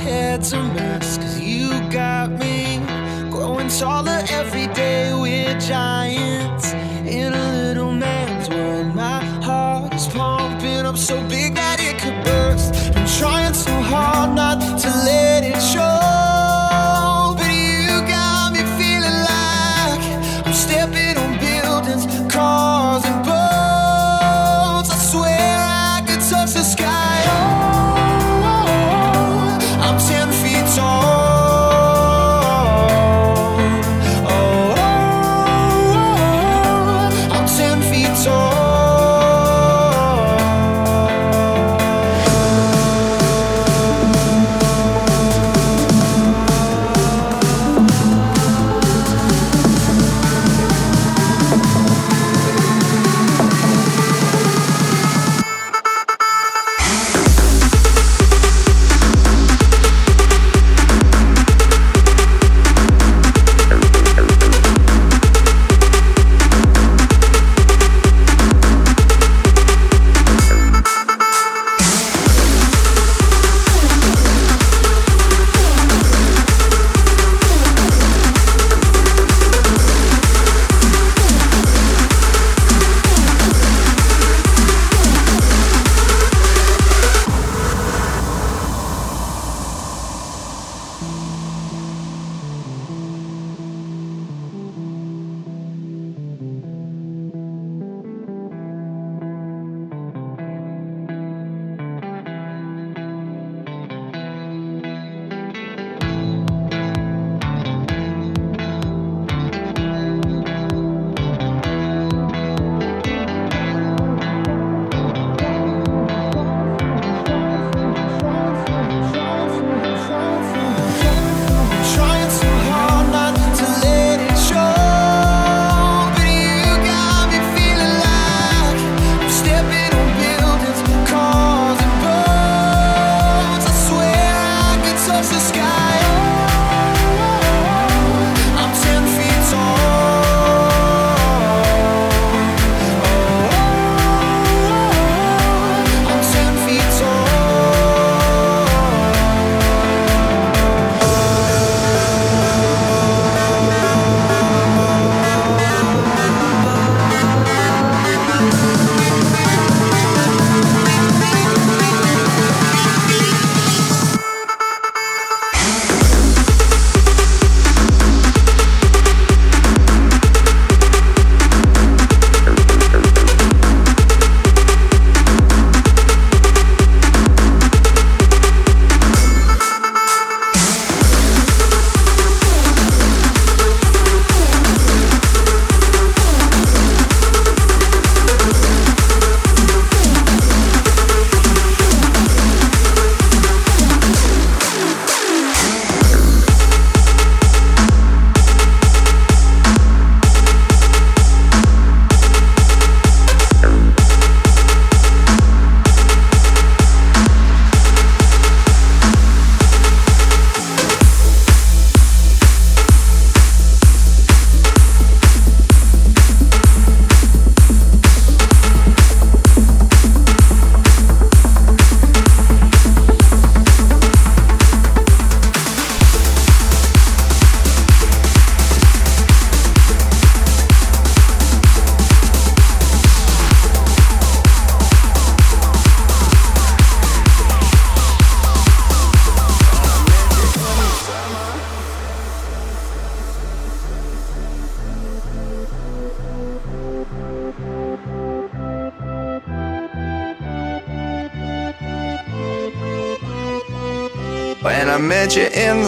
Head's a mess, cause you got me growing taller every day. We're giants in a little man's world. My heart is pumping up so big that it could burst. I'm trying so hard not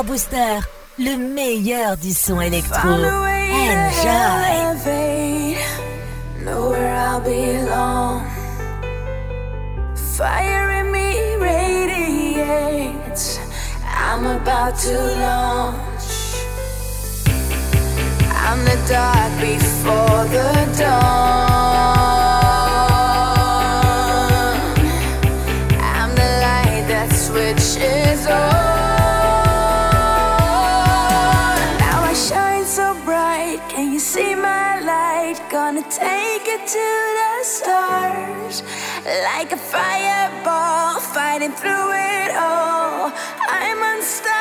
Bifa Booster, le meilleur du son électro. Enjoy. Know where I'll belong. Fire in me radiates. I'm about to launch. I'm the dark before the dawn. Stars like a fireball fighting through it all. I'm unstoppable.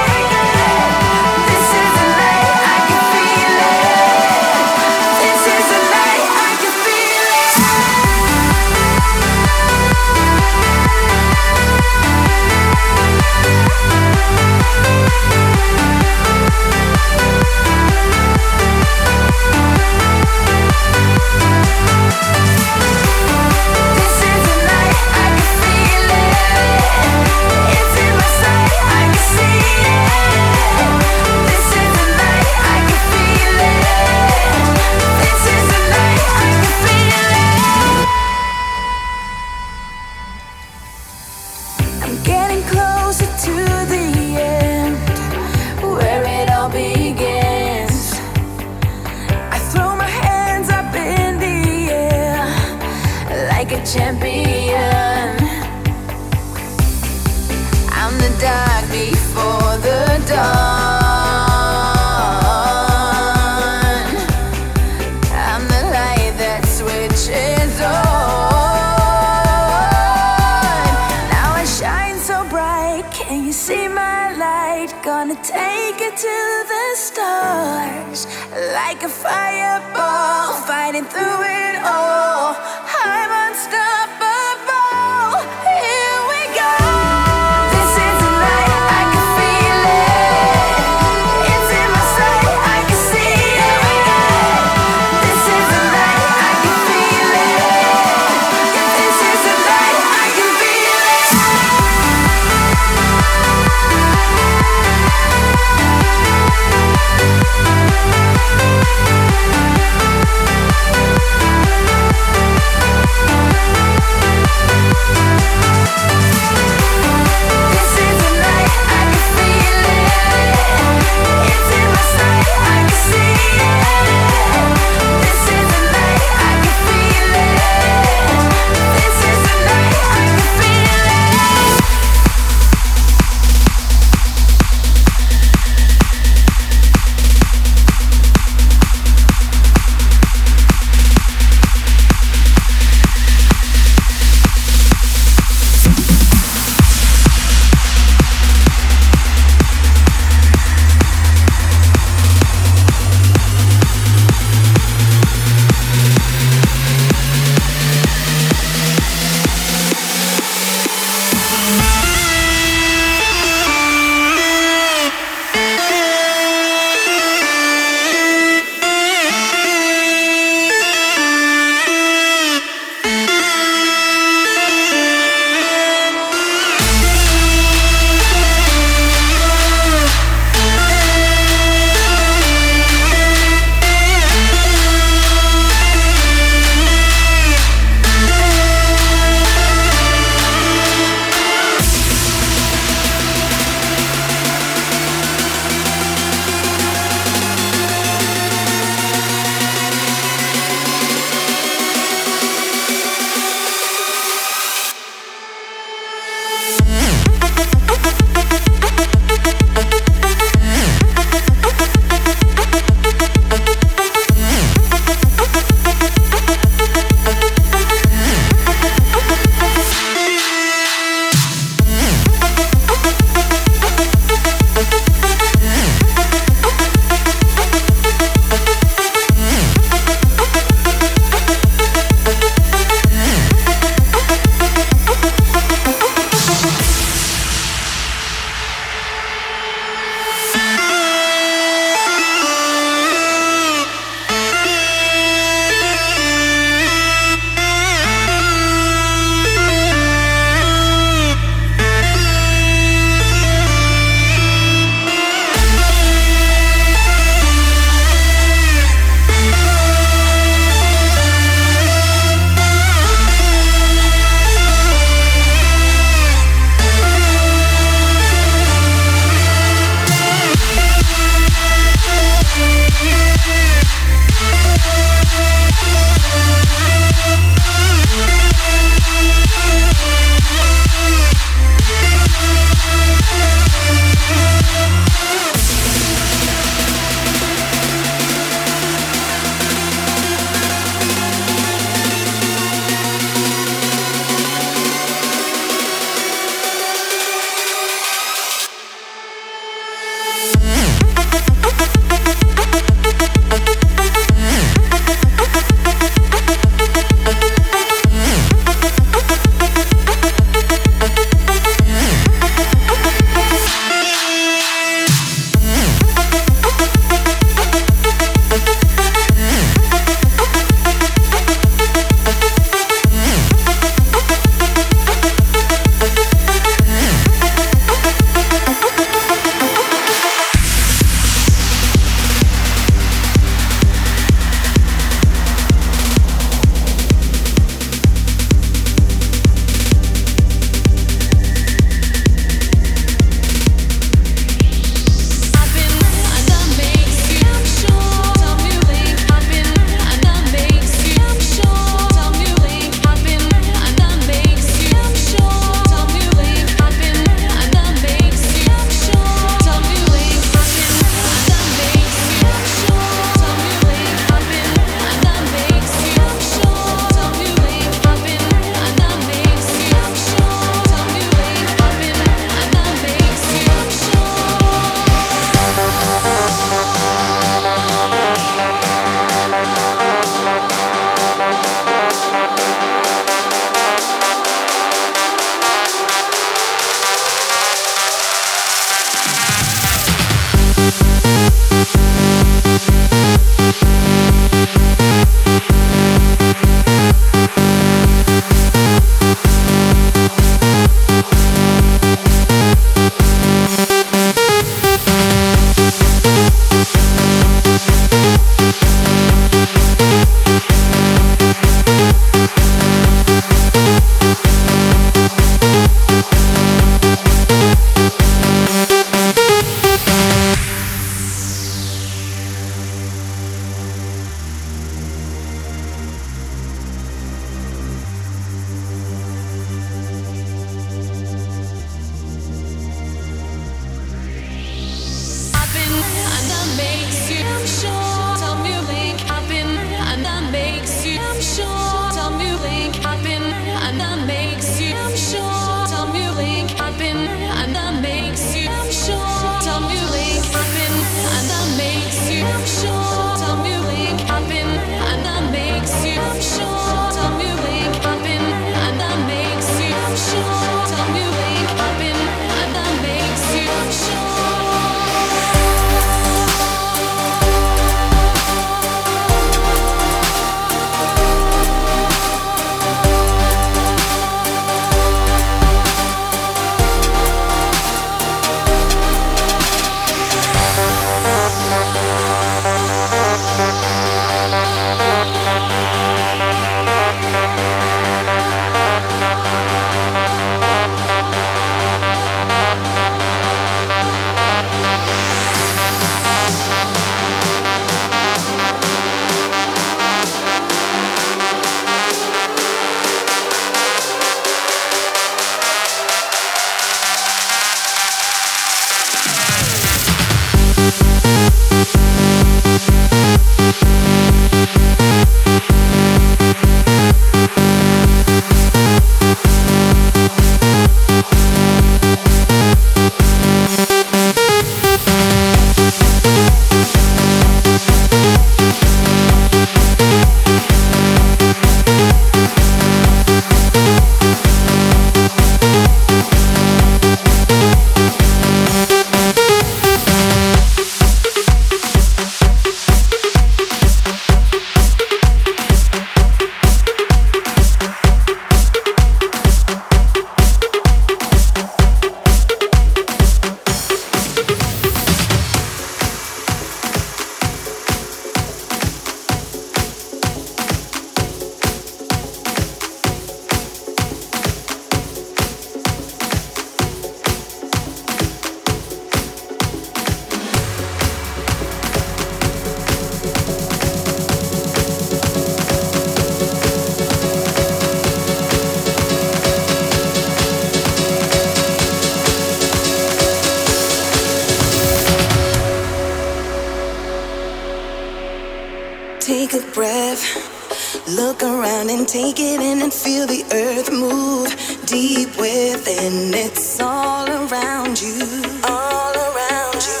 around and take it in and feel the earth move deep within. It's all around you, all around you.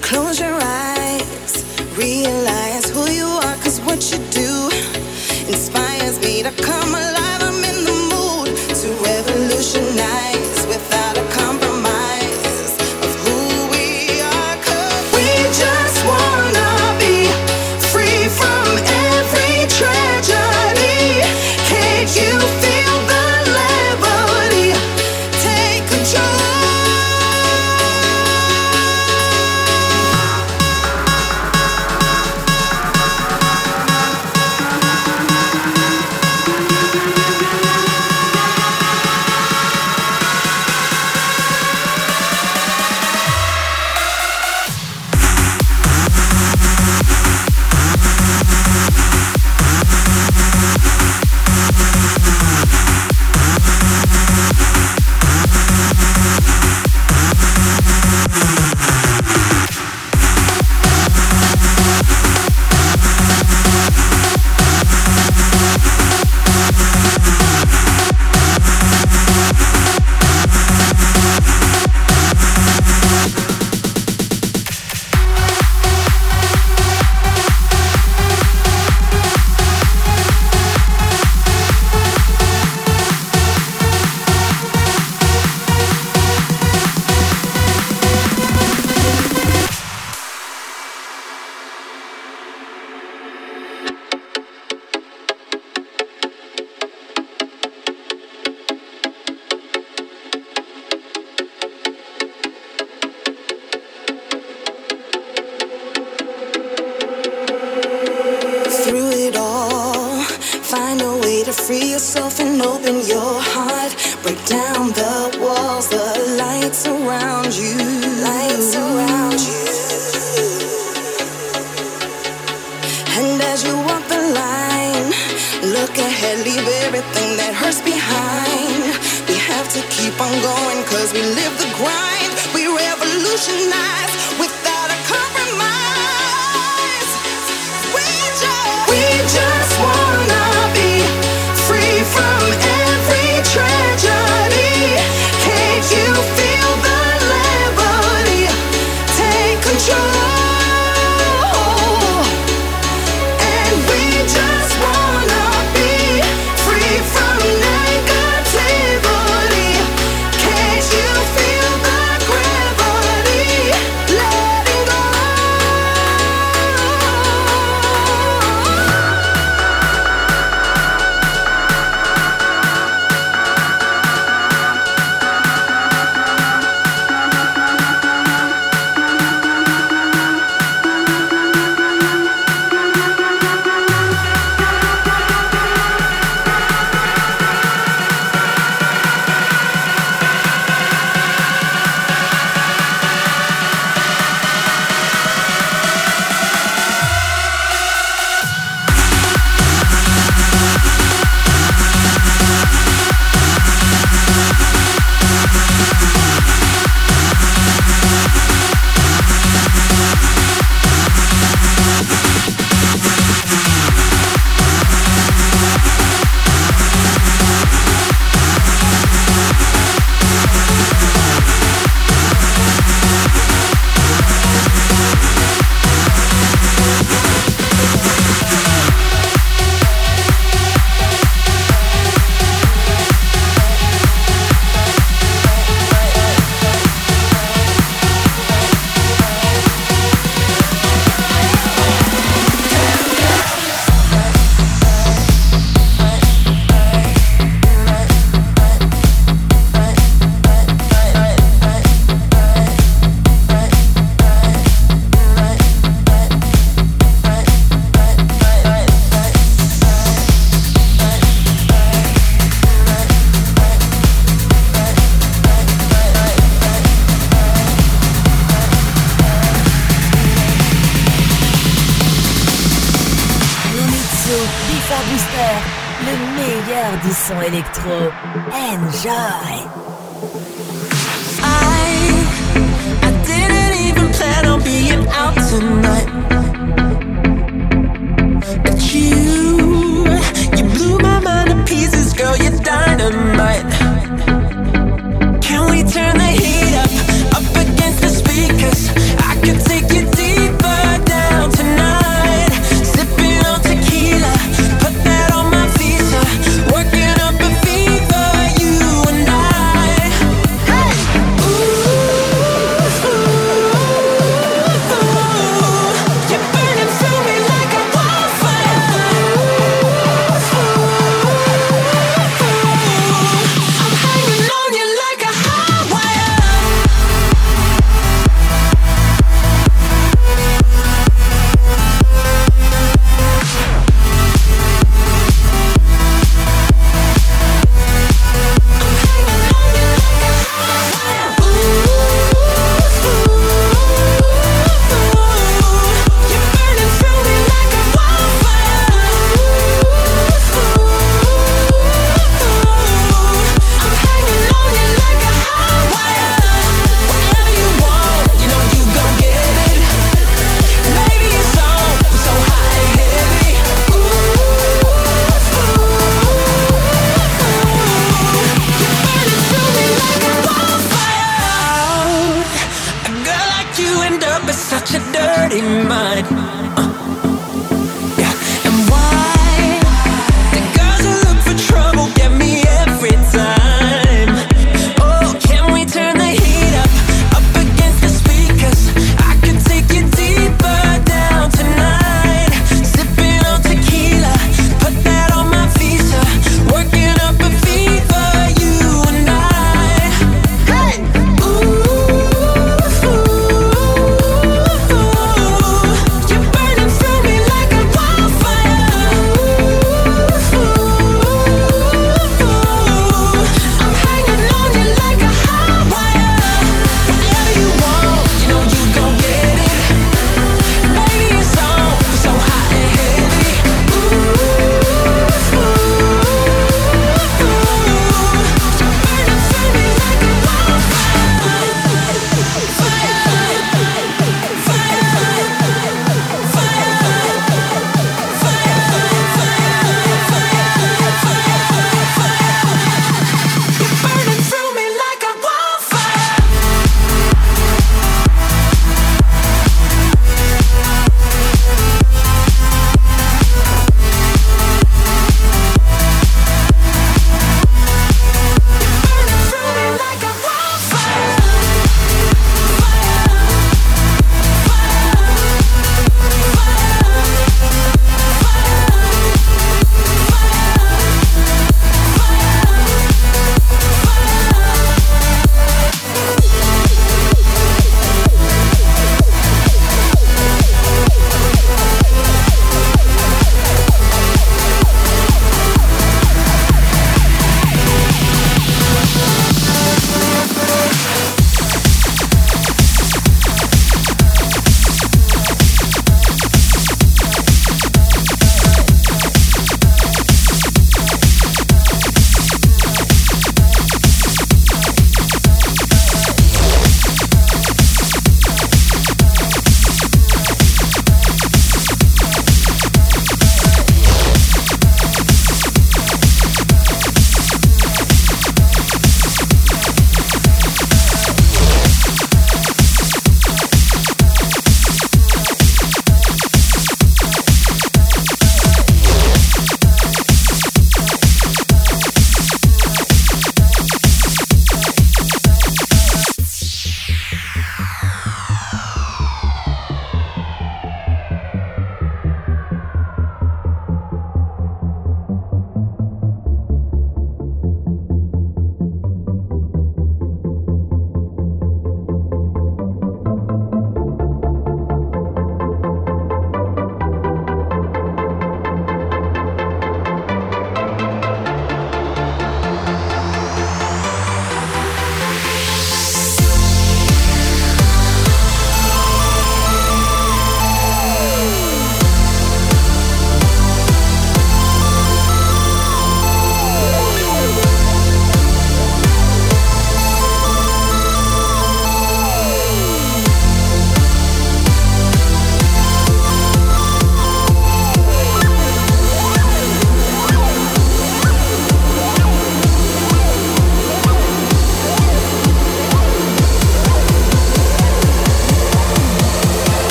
Close your eyes, realize who you are, cause what you do.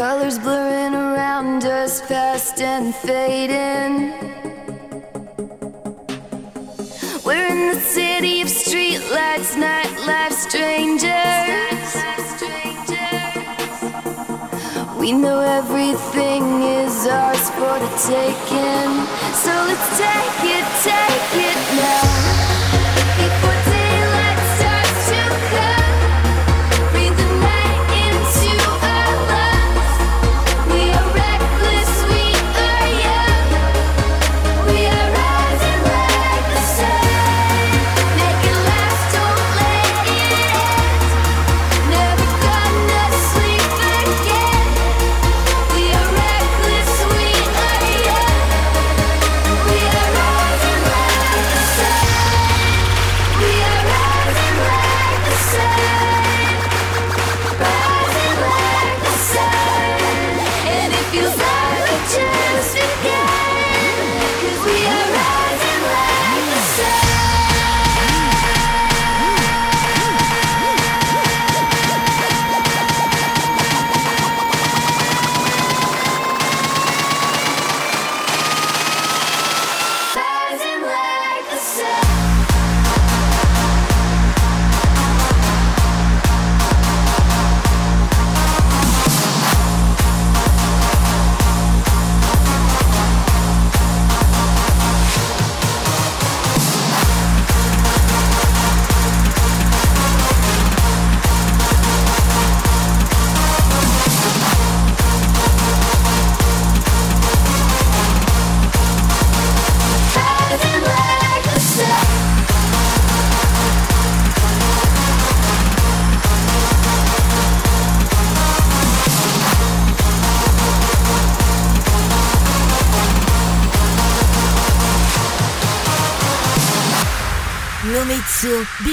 Colors blurring around us, fast and fading. We're in the city of streetlights, nightlife strangers. We know everything is ours for the taking. So let's take it, take it now.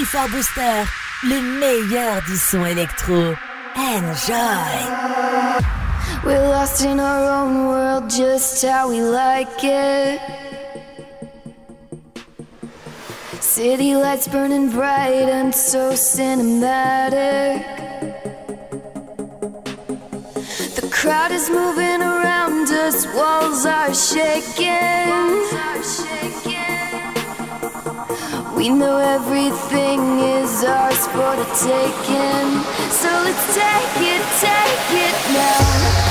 Before Booster, le meilleur du son électro. Enjoy! We're lost in our own world, just how we like it. City lights burning bright and so cinematic. The crowd is moving around us, walls are shaking. Walls are shaking. We know everything is ours for the taking. So let's take it, take it now.